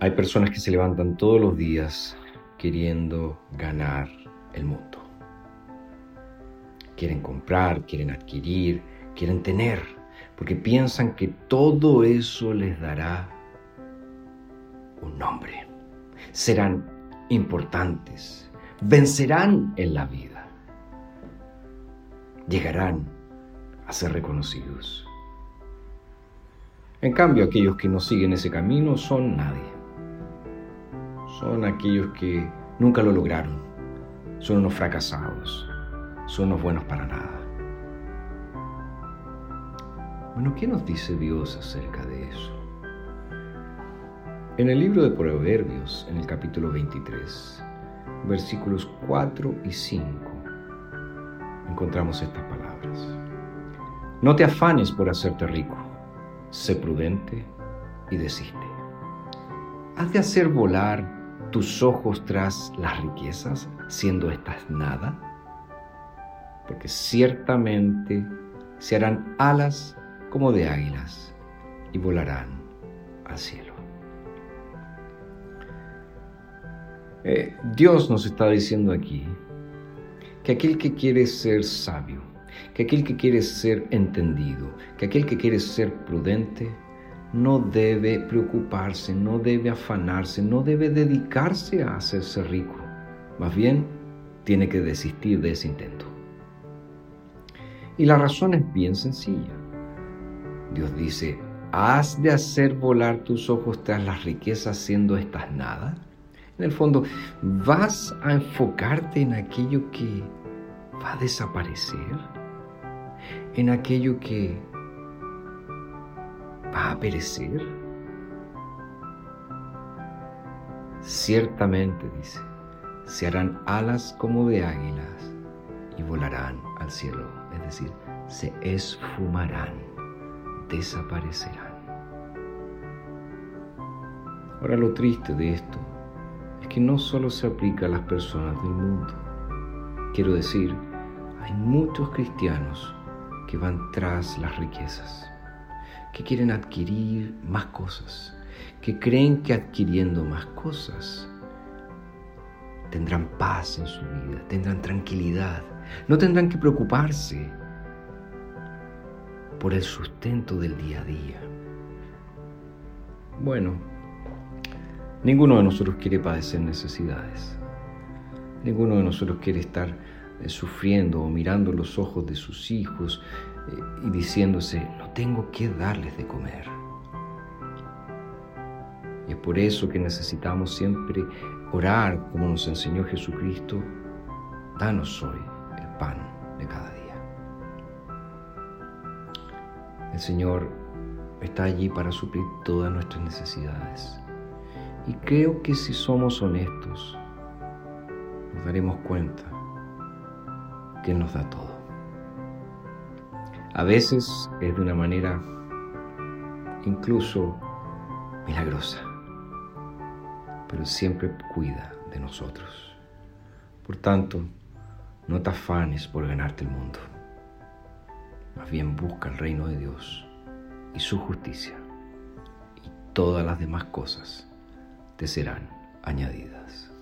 Hay personas que se levantan todos los días queriendo ganar el mundo. Quieren comprar, quieren adquirir, quieren tener, porque piensan que todo eso les dará un nombre. Serán importantes, vencerán en la vida, llegarán a ser reconocidos. En cambio, aquellos que no siguen ese camino son nadie. Son aquellos que nunca lo lograron. Son unos fracasados. Son unos buenos para nada. Bueno, ¿qué nos dice Dios acerca de eso? En el libro de Proverbios, en el capítulo 23, versículos 4 y 5, encontramos estas palabras. No te afanes por hacerte rico, sé prudente y desiste. ¿Has de hacer volar tus ojos tras las riquezas, siendo estas nada? Porque ciertamente se harán alas como de águilas y volarán al cielo. Eh, Dios nos está diciendo aquí que aquel que quiere ser sabio, que aquel que quiere ser entendido, que aquel que quiere ser prudente, no debe preocuparse, no debe afanarse, no debe dedicarse a hacerse rico. Más bien, tiene que desistir de ese intento. Y la razón es bien sencilla. Dios dice, ¿has de hacer volar tus ojos tras las riquezas siendo estas nada? En el fondo, ¿vas a enfocarte en aquello que va a desaparecer? ¿En aquello que va a perecer? Ciertamente, dice, se harán alas como de águilas y volarán al cielo, es decir, se esfumarán, desaparecerán. Ahora lo triste de esto es que no solo se aplica a las personas del mundo. Quiero decir, hay muchos cristianos que van tras las riquezas, que quieren adquirir más cosas, que creen que adquiriendo más cosas tendrán paz en su vida, tendrán tranquilidad, no tendrán que preocuparse por el sustento del día a día. Bueno, Ninguno de nosotros quiere padecer necesidades. Ninguno de nosotros quiere estar eh, sufriendo o mirando los ojos de sus hijos y diciéndose, no tengo que darles de comer. Y es por eso que necesitamos siempre orar como nos enseñó Jesucristo, danos hoy el pan de cada día. El Señor está allí para suplir todas nuestras necesidades. Y creo que si somos honestos, nos daremos cuenta que Él nos da todo. A veces es de una manera incluso milagrosa, pero siempre cuida de nosotros. Por tanto, no te afanes por ganarte el mundo. Más bien busca el reino de Dios y su justicia y todas las demás cosas te serán añadidas.